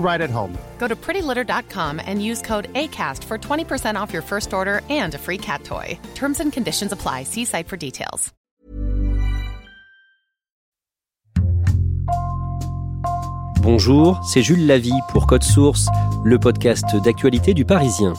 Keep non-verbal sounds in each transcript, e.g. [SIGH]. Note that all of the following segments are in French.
right at home. Go to prettylitter.com and use code ACAST for 20% off your first order and a free cat toy. Terms and conditions apply. See site for details. Bonjour, c'est Jules Lavie pour Code Source, le podcast d'actualité du Parisien.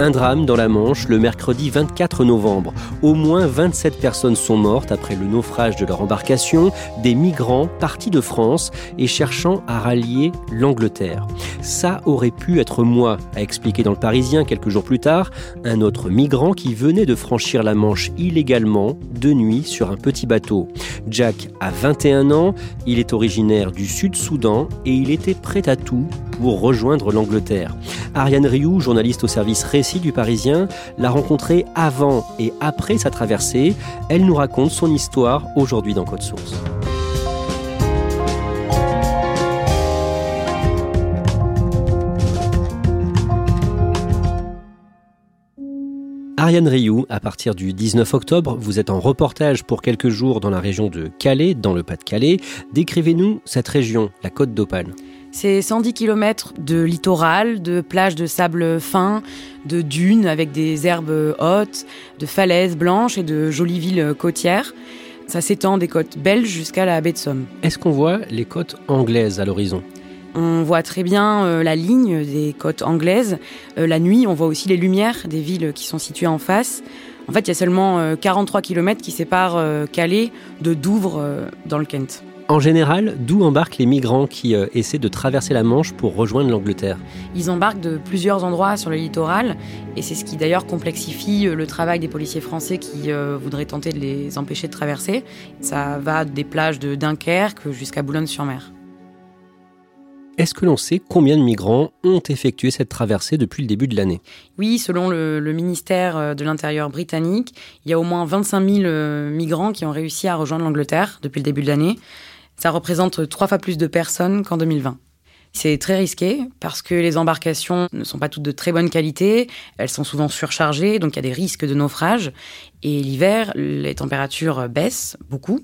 Un drame dans la Manche le mercredi 24 novembre. Au moins 27 personnes sont mortes après le naufrage de leur embarcation, des migrants partis de France et cherchant à rallier l'Angleterre. Ça aurait pu être moi, a expliqué dans le Parisien quelques jours plus tard un autre migrant qui venait de franchir la Manche illégalement de nuit sur un petit bateau. Jack a 21 ans, il est originaire du Sud-Soudan et il était prêt à tout pour rejoindre l'Angleterre. Ariane Rioux, journaliste au service récit du Parisien, l'a rencontré avant et après sa traversée. Elle nous raconte son histoire aujourd'hui dans Code Source. Ariane Rioux, à partir du 19 octobre, vous êtes en reportage pour quelques jours dans la région de Calais, dans le Pas-de-Calais. Décrivez-nous cette région, la côte d'Opale. C'est 110 km de littoral, de plages de sable fin, de dunes avec des herbes hautes, de falaises blanches et de jolies villes côtières. Ça s'étend des côtes belges jusqu'à la baie de Somme. Est-ce qu'on voit les côtes anglaises à l'horizon? On voit très bien euh, la ligne des côtes anglaises. Euh, la nuit, on voit aussi les lumières des villes qui sont situées en face. En fait, il y a seulement 43 euh, km qui séparent Calais de Douvres dans le Kent. En général, d'où embarquent les migrants qui essaient de traverser la Manche pour rejoindre l'Angleterre? Ils embarquent de plusieurs endroits sur le littoral, et c'est ce qui d'ailleurs complexifie le travail des policiers français qui voudraient tenter de les empêcher de traverser. Ça va des plages de Dunkerque jusqu'à Boulogne-sur-Mer. Est-ce que l'on sait combien de migrants ont effectué cette traversée depuis le début de l'année? Oui, selon le, ministère euh, de l'Intérieur britannique, il y a au moins 25 000 euh, migrants qui ont réussi à rejoindre l'Angleterre depuis le début de l'année. Ça représente trois fois plus de personnes qu'en 2020. C'est très risqué parce que les embarcations ne sont pas toutes de très bonne qualité, elles sont souvent surchargées, donc il y a des risques de naufrage. Et l'hiver, les températures baissent beaucoup,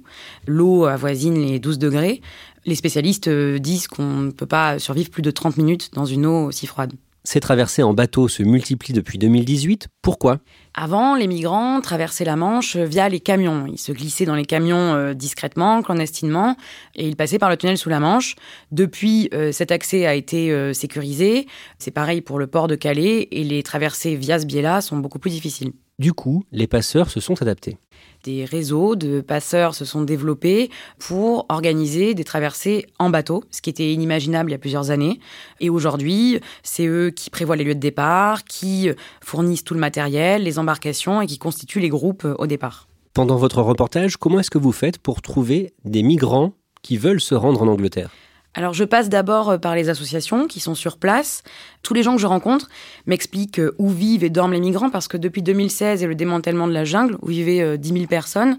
l'eau avoisine les 12 degrés, les spécialistes euh, disent qu'on ne peut pas survivre plus de 30 minutes dans une eau aussi froide. Ces traversées en bateau se multiplient depuis 2018. Pourquoi? Avant, les migrants traversaient la Manche via les camions. Ils se glissaient dans les camions euh, discrètement, clandestinement, et ils passaient par le tunnel sous la Manche. Depuis, euh, cet accès a été sécurisé. C'est pareil pour le port de Calais, et les traversées via ce biais-là sont beaucoup plus difficiles. Du coup, les passeurs se sont adaptés des réseaux de passeurs se sont développés pour organiser des traversées en bateau, ce qui était inimaginable il y a plusieurs années. Et aujourd'hui, c'est eux qui prévoient les lieux de départ, qui fournissent tout le matériel, les embarcations et qui constituent les groupes au départ. Pendant votre reportage, comment est-ce que vous faites pour trouver des migrants qui veulent se rendre en Angleterre? Alors je passe d'abord euh, par les associations qui sont sur place. Tous les gens que je rencontre m'expliquent euh, où vivent et dorment les migrants parce que depuis 2016 et le démantèlement de la jungle, où vivaient 10 euh, 000 personnes,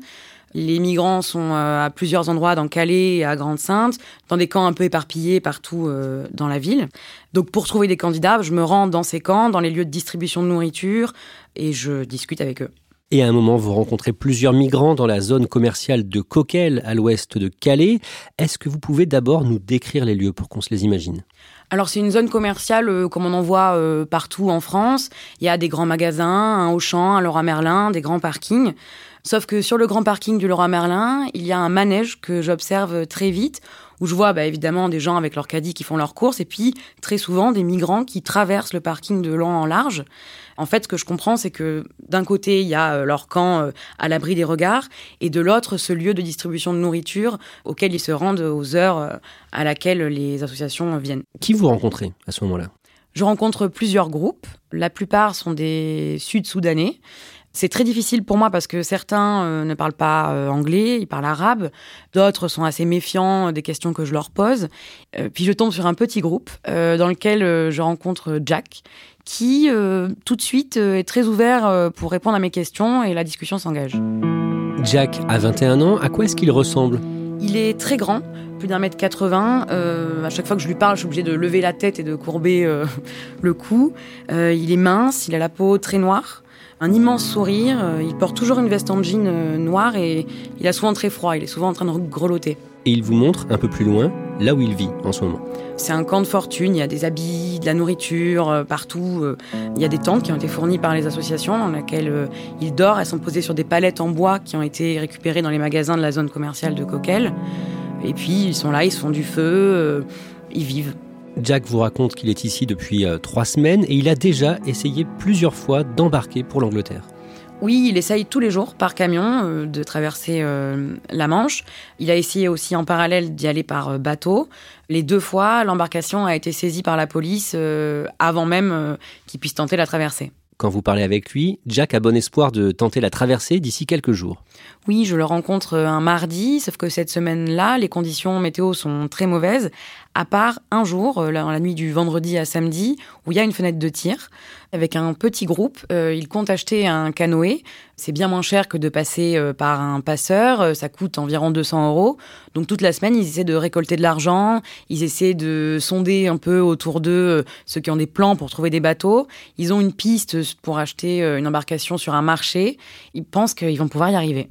les migrants sont à plusieurs endroits dans Calais et à Grande-Sainte, dans des camps un peu éparpillés partout dans la ville. Donc pour trouver des candidats, je me rends dans ces camps, dans les lieux de distribution de nourriture, et je discute avec eux. Et à un moment, vous rencontrez plusieurs migrants dans la zone commerciale de Coquel, à l'ouest de Calais. Est-ce que vous pouvez d'abord nous décrire les lieux pour qu'on se les imagine? Alors c'est une zone commerciale euh, comme on en voit euh, partout en France. Il y a des grands magasins, un Auchan, un Leroy Merlin, des grands parkings. Sauf que sur le grand parking du Leroy Merlin, il y a un manège que j'observe très vite où je vois bah, évidemment des gens avec leur caddie qui font leurs courses, et puis très souvent des migrants qui traversent le parking de long en large. En fait, ce que je comprends, c'est que d'un côté, il y a euh, leur camp euh, à l'abri des regards, et de l'autre, ce lieu de distribution de nourriture auquel ils se rendent aux heures euh, à laquelle les associations viennent. Qui vous rencontrez à ce moment-là? Je rencontre plusieurs groupes. La plupart sont des Sud-Soudanais. C'est très difficile pour moi parce que certains ne parlent pas anglais, ils parlent arabe. D'autres sont assez méfiants des questions que je leur pose. puis je tombe sur un petit groupe dans lequel je rencontre Jack, qui euh, tout de suite euh, est très ouvert euh, pour répondre à mes questions et la discussion s'engage. Jack a 21 ans, à quoi est-ce qu'il ressemble? Il est très grand, plus d'un mètre 80. à chaque fois que je lui parle, je suis obligée de lever la tête et de courber [LAUGHS] le cou. il est mince, il a la peau très noire, un immense sourire. il porte toujours une veste en jean noire et il a souvent très froid. Il est souvent en train de grelotter. Et il vous montre un peu plus loin là où il vit en ce moment. C'est un camp de fortune, il y a des habits, de la nourriture euh, partout. Euh. il y a des tentes qui ont été fournies par les associations dans lesquelles euh, il dort. Elles sont posées sur des palettes en bois qui ont été récupérées dans les magasins de la zone commerciale de Coquel. Et puis ils sont là, ils se font du feu, ils vivent. Jack vous raconte qu'il est ici depuis trois semaines et il a déjà essayé plusieurs fois d'embarquer pour l'Angleterre. Oui, il essaye tous les jours par camion euh, de traverser euh, la Manche. Il a essayé aussi en parallèle d'y aller par euh, bateau. Les deux fois, l'embarcation a été saisie par la police avant même qu'il puisse tenter la traversée. Quand vous parlez avec lui, Jack a bon espoir de tenter la traversée d'ici quelques jours. Oui, je le rencontre un mardi, sauf que cette semaine-là, les conditions météo sont très mauvaises, à part un jour, la nuit du vendredi à samedi, où il y a une fenêtre de tir. Avec un petit groupe, euh, ils comptent acheter un canoë. C'est bien moins cher que de passer euh, par un passeur. Euh, ça coûte environ 200 euros. Donc toute la semaine, ils essaient de récolter de l'argent. Ils essaient de sonder un peu autour d'eux ceux qui ont des plans pour trouver des bateaux. Ils ont une piste pour acheter une embarcation sur un marché. Ils pensent qu'ils vont pouvoir y arriver.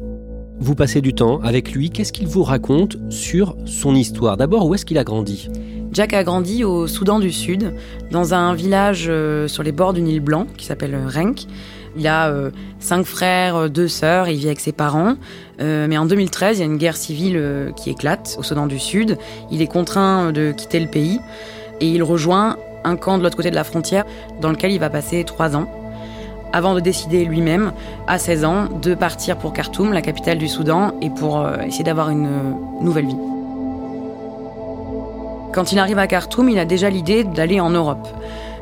Vous passez du temps avec lui. Qu'est-ce qu'il vous raconte sur son histoire? D'abord, où est-ce qu'il a grandi? Jack a grandi au Soudan du Sud, dans un village euh, sur les bords d'une île blanc qui s'appelle Renk. Il a euh, cinq frères, euh, deux sœurs, il vit avec ses parents. mais en 2013, il y a une guerre civile qui éclate au Soudan du Sud. Il est contraint de quitter le pays et il rejoint un camp de l'autre côté de la frontière dans lequel il va passer trois ans avant de décider lui-même, à 16 ans, de partir pour Khartoum, la capitale du Soudan, et pour essayer d'avoir une nouvelle vie. Quand il arrive à Khartoum, il a déjà l'idée d'aller en Europe.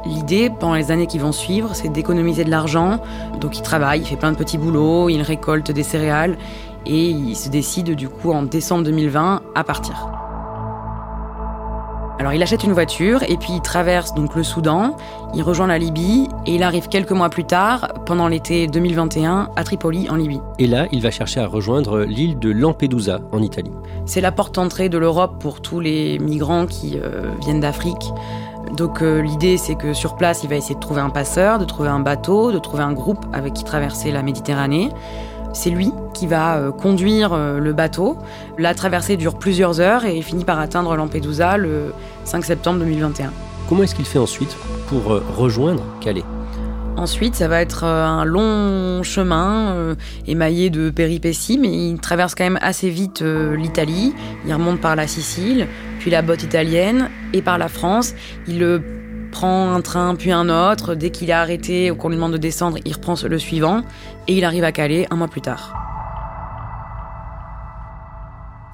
L'idée, pendant les années qui vont suivre, c'est d'économiser de l'argent. Donc il travaille, il fait plein de petits boulots, il récolte des céréales et il se décide du coup en décembre 2020 à partir. Alors il achète une voiture et puis il traverse donc le Soudan, il rejoint la Libye et il arrive quelques mois plus tard, pendant l'été 2021, à Tripoli en Libye. Et là, il va chercher à rejoindre l'île de Lampedusa en Italie. C'est la porte d'entrée de l'Europe pour tous les migrants qui euh, viennent d'Afrique. Donc euh, l'idée c'est que sur place, il va essayer de trouver un passeur, de trouver un bateau, de trouver un groupe avec qui traverser la Méditerranée. C'est lui qui va euh, conduire euh, le bateau. La traversée dure plusieurs heures et il finit par atteindre Lampedusa le 5 septembre 2021. Comment est-ce qu'il fait ensuite pour euh, rejoindre Calais? Ensuite, ça va être un long chemin émaillé de péripéties, mais il traverse quand même assez vite l'Italie. Il remonte par la Sicile, puis la botte italienne et par la France. Il prend un train puis un autre. Dès qu'il est arrêté ou qu'on lui demande de descendre, il reprend le suivant et il arrive à Calais un mois plus tard.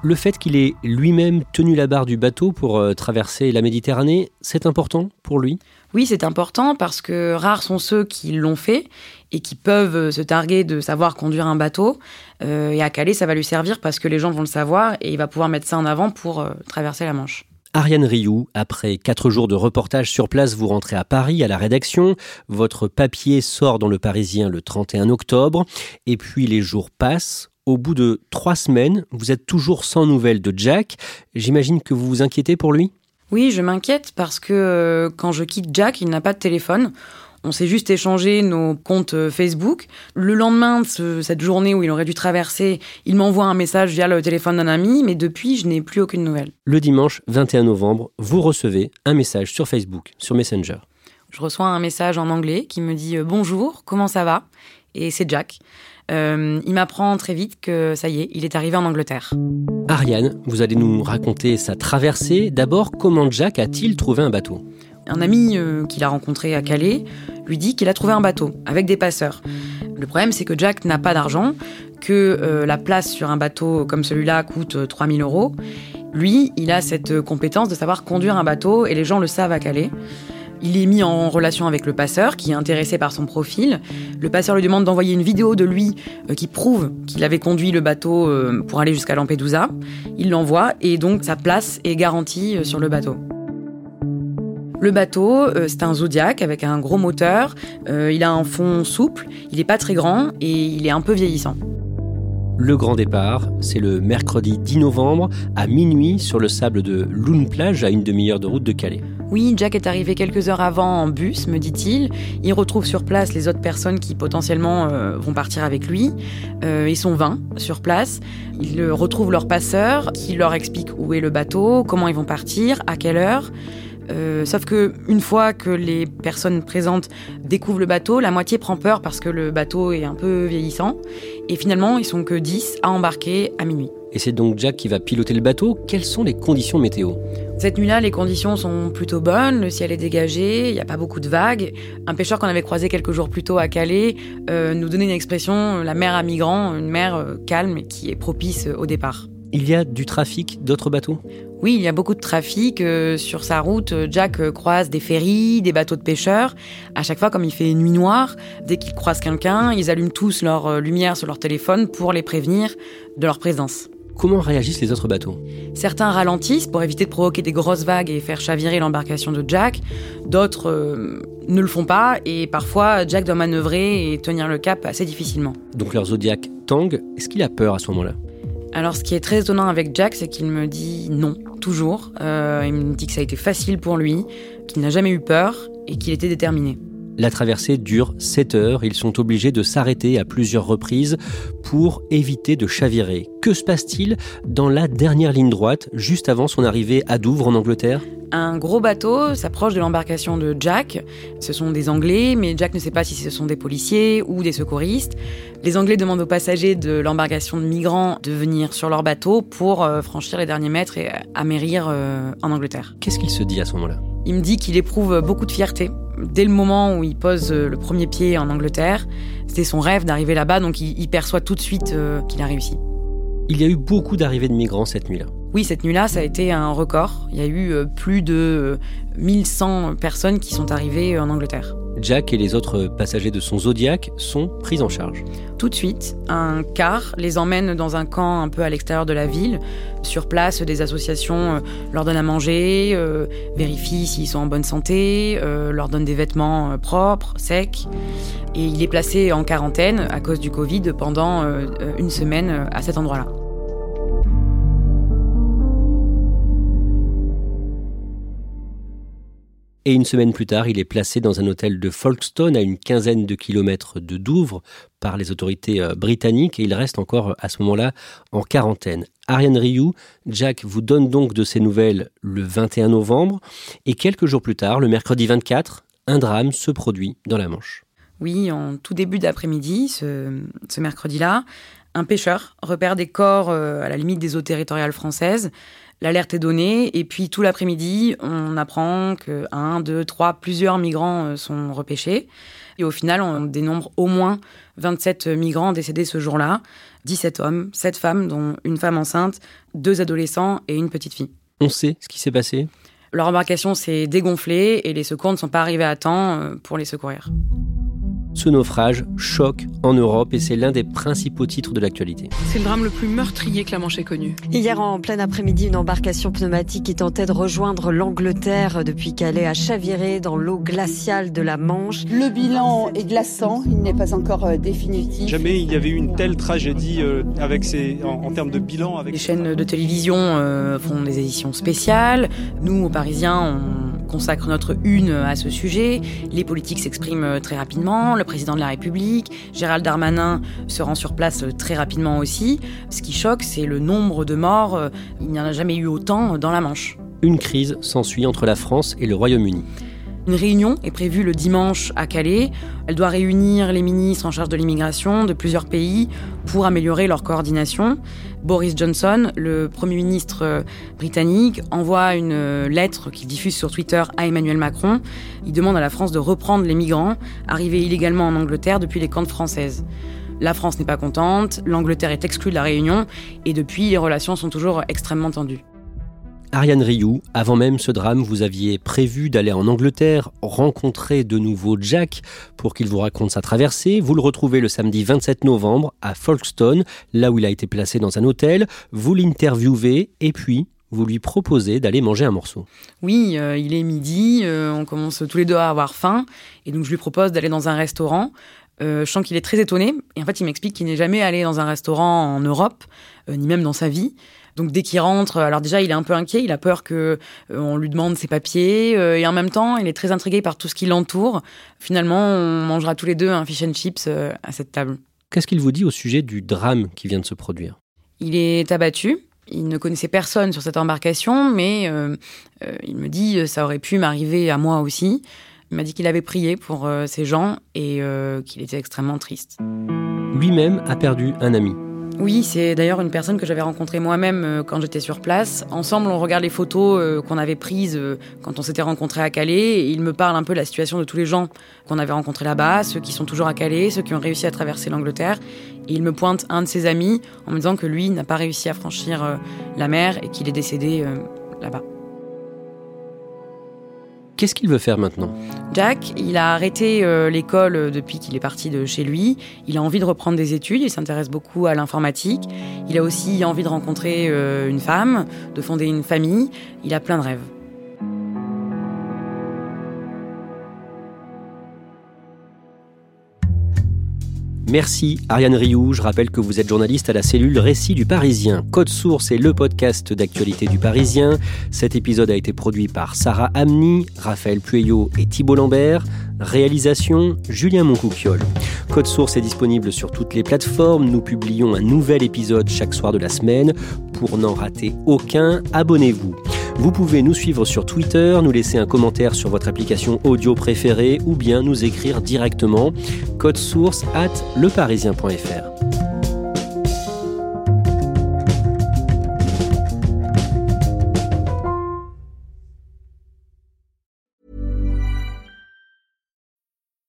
Le fait qu'il ait lui-même tenu la barre du bateau pour euh, traverser la Méditerranée, c'est important pour lui? Oui, c'est important parce que rares sont ceux qui l'ont fait et qui peuvent euh, se targuer de savoir conduire un bateau. Euh, et à Calais, ça va lui servir parce que les gens vont le savoir et il va pouvoir mettre ça en avant pour traverser la Manche. Ariane Rioux, après quatre jours de reportage sur place, vous rentrez à Paris, à la rédaction. Votre papier sort dans le Parisien le 31 octobre. Et puis les jours passent. Au bout de trois semaines, vous êtes toujours sans nouvelles de Jack. J'imagine que vous vous inquiétez pour lui? Oui, je m'inquiète parce que euh, quand je quitte Jack, il n'a pas de téléphone. On s'est juste échangé nos comptes euh, Facebook. Le lendemain de cette journée où il aurait dû traverser, il m'envoie un message via le téléphone d'un ami, mais depuis, je n'ai plus aucune nouvelle. Le dimanche 21 novembre, vous recevez un message sur Facebook, sur Messenger. Je reçois un message en anglais qui me dit euh, Bonjour, comment ça va? Et c'est Jack. Euh, il m'apprend très vite que ça y est, il est arrivé en Angleterre. Ariane, vous allez nous raconter sa traversée. D'abord, comment Jack a-t-il trouvé un bateau? Un ami euh, qu'il a rencontré à Calais lui dit qu'il a trouvé un bateau avec des passeurs. Le problème, c'est que Jack n'a pas d'argent, que euh, la place sur un bateau comme celui-là coûte 3000 euros. Lui, il a cette compétence de savoir conduire un bateau et les gens le savent à Calais. Il est mis en relation avec le passeur qui est intéressé par son profil. Le passeur lui demande d'envoyer une vidéo de lui euh, qui prouve qu'il avait conduit le bateau euh, pour aller jusqu'à Lampedusa. Il l'envoie et donc sa place est garantie euh, sur le bateau. Le bateau, c'est un Zodiac avec un gros moteur. il a un fond souple, il n'est pas très grand et il est un peu vieillissant. Le grand départ, c'est le mercredi 10 novembre à minuit sur le sable de Loun Plage à une demi-heure de route de Calais. Oui, Jack est arrivé quelques heures avant en bus, me dit-il. Il retrouve sur place les autres personnes qui potentiellement euh, vont partir avec lui. Euh, ils sont 20 sur place. Ils retrouvent leur passeur qui leur explique où est le bateau, comment ils vont partir, à quelle heure. Euh, sauf que une fois que les personnes présentes découvrent le bateau, la moitié prend peur parce que le bateau est un peu vieillissant. Et finalement, ils sont que 10 à embarquer à minuit. Et c'est donc Jack qui va piloter le bateau. Quelles sont les conditions météo? Cette nuit-là, les conditions sont plutôt bonnes. Le ciel est dégagé, il n'y a pas beaucoup de vagues. Un pêcheur qu'on avait croisé quelques jours plus tôt à Calais euh, nous donnait une expression la mer à migrants, une mer euh, calme qui est propice au départ. Il y a du trafic d'autres bateaux? Oui, il y a beaucoup de trafic. Euh, sur sa route, Jack croise des ferries, des bateaux de pêcheurs. À chaque fois, comme il fait nuit noire, dès qu'ils croisent quelqu'un, ils allument tous leur lumière sur leur téléphone pour les prévenir de leur présence. Comment réagissent les autres bateaux? Certains ralentissent pour éviter de provoquer des grosses vagues et faire chavirer l'embarcation de Jack. D'autres euh, ne le font pas et parfois Jack doit manœuvrer et tenir le cap assez difficilement. Donc leur Zodiac tangue. Est-ce qu'il a peur à ce moment-là? Alors ce qui est très étonnant avec Jack, c'est qu'il me dit non, toujours. Euh, il me dit que ça a été facile pour lui, qu'il n'a jamais eu peur et qu'il était déterminé. La traversée dure 7 heures. Ils sont obligés de s'arrêter à plusieurs reprises pour éviter de chavirer. Que se passe-t-il dans la dernière ligne droite, juste avant son arrivée à Douvres en Angleterre? Un gros bateau s'approche de l'embarcation de Jack. Ce sont des Anglais, mais Jack ne sait pas si ce sont des policiers ou des secouristes. Les Anglais demandent aux passagers de l'embarcation de migrants de venir sur leur bateau pour euh, franchir les derniers mètres et amérir euh, en Angleterre. Qu'est-ce qu'il se dit à ce moment-là? Il me dit qu'il éprouve beaucoup de fierté dès le moment où il pose euh, le premier pied en Angleterre. C'était son rêve d'arriver là-bas, donc il, perçoit tout de suite euh, qu'il a réussi. Il y a eu beaucoup d'arrivées de migrants cette nuit-là. Oui, cette nuit-là, ça a été un record. Il y a eu euh, plus de 1100 personnes qui sont arrivées en Angleterre. Jack et les autres passagers de son Zodiac sont pris en charge. Tout de suite, un car les emmène dans un camp un peu à l'extérieur de la ville. Sur place, des associations euh, leur donnent à manger, euh, vérifient s'ils sont en bonne santé, euh, leur donnent des vêtements propres, secs. Et il est placé en quarantaine à cause du Covid pendant une semaine à cet endroit-là. Et une semaine plus tard, il est placé dans un hôtel de Folkestone à une quinzaine de kilomètres de Douvres par les autorités euh, britanniques et il reste encore euh, à ce moment-là en quarantaine. Ariane Rioux, Jack vous donne donc de ses nouvelles le 21 novembre et quelques jours plus tard, le mercredi 24, un drame se produit dans la Manche. Oui, en tout début d'après-midi, ce, ce mercredi-là, un pêcheur repère des corps euh, à la limite des eaux territoriales françaises. L'alerte est donnée et puis tout l'après-midi, on apprend que un, deux, trois, plusieurs migrants euh, sont repêchés. Et au final, on dénombre au moins 27 migrants décédés ce jour-là, 17 hommes, 7 femmes, dont une femme enceinte, deux adolescents et une petite fille. On sait ce qui s'est passé? Leur embarcation s'est dégonflée et les secours ne sont pas arrivés à temps euh, pour les secourir. Ce naufrage choque en Europe et c'est l'un des principaux titres de l'actualité. C'est le drame le plus meurtrier que la Manche ait connu. Hier en plein après-midi, une embarcation pneumatique qui tentait de rejoindre l'Angleterre depuis Calais a chaviré dans l'eau glaciale de la Manche. Le bilan est glaçant, il n'est pas encore euh, définitif. Jamais il y avait eu une telle tragédie euh, avec ces, en, termes de bilan. Avec... Les chaînes de télévision euh, font des éditions spéciales. Nous, aux Parisiens, on consacre notre une à ce sujet. Les politiques s'expriment très rapidement le président de la République, Gérald Darmanin se rend sur place très rapidement aussi. Ce qui choque, c'est le nombre de morts. Il n'y en a jamais eu autant dans la Manche. Une crise s'ensuit entre la France et le Royaume-Uni. Une réunion est prévue le dimanche à Calais. Elle doit réunir les ministres en charge de l'immigration de plusieurs pays pour améliorer leur coordination. Boris Johnson, le Premier ministre euh, britannique, envoie une euh, lettre qu'il diffuse sur Twitter à Emmanuel Macron. Il demande à la France de reprendre les migrants arrivés illégalement en Angleterre depuis les camps françaises. La France n'est pas contente, l'Angleterre est exclue de la réunion et depuis les relations sont toujours extrêmement tendues. Ariane Rioux, avant même ce drame, vous aviez prévu d'aller en Angleterre rencontrer de nouveau Jack pour qu'il vous raconte sa traversée. Vous le retrouvez le samedi 27 novembre à Folkestone, là où il a été placé dans un hôtel. Vous l'interviewez et puis vous lui proposez d'aller manger un morceau. Oui, euh, il est midi, euh, on commence tous les deux à avoir faim, et donc je lui propose d'aller dans un restaurant. Euh, je sens qu'il est très étonné, et en fait il m'explique qu'il n'est jamais allé dans un restaurant en Europe, ni même dans sa vie. Donc dès qu'il rentre, alors déjà il est un peu inquiet, il a peur que euh, on lui demande ses papiers euh, et en même temps il est très intrigué par tout ce qui l'entoure. Finalement, on mangera tous les deux un fish and chips euh, à cette table. Qu'est-ce qu'il vous dit au sujet du drame qui vient de se produire? Il est abattu. Il ne connaissait personne sur cette embarcation, mais il me dit ça aurait pu m'arriver à moi aussi. Il m'a dit qu'il avait prié pour ces gens et qu'il était extrêmement triste. Lui-même a perdu un ami. Oui, c'est d'ailleurs une personne que j'avais rencontrée moi-même euh, quand j'étais sur place. Ensemble, on regarde les photos euh, qu'on avait prises euh, quand on s'était rencontrés à Calais. Et il me parle un peu de la situation de tous les gens qu'on avait rencontrés là-bas, ceux qui sont toujours à Calais, ceux qui ont réussi à traverser l'Angleterre. Et il me pointe un de ses amis en me disant que lui n'a pas réussi à franchir la mer et qu'il est décédé là-bas. Qu'est-ce qu'il veut faire maintenant? Jack, il a arrêté euh, l'école euh, depuis qu'il est parti de chez lui. Il a envie de reprendre des études, il s'intéresse beaucoup à l'informatique. Il a aussi envie de rencontrer euh, une femme, de fonder une famille. Il a plein de rêves. Merci Ariane Rioux. Je rappelle que vous êtes journaliste à la cellule Récit du Parisien. Code Source est le podcast d'actualité du Parisien. Cet épisode a été produit par Sarah Amni, Raphaël Pueyo et Thibault Lambert. Réalisation Julien Moncouquiole. Code Source est disponible sur toutes les plateformes. Nous publions un nouvel épisode chaque soir de la semaine. Pour n'en rater aucun, abonnez-vous. Vous pouvez nous suivre sur Twitter, nous laisser un commentaire sur votre application audio préférée ou bien nous écrire directement code source at leparisien.fr.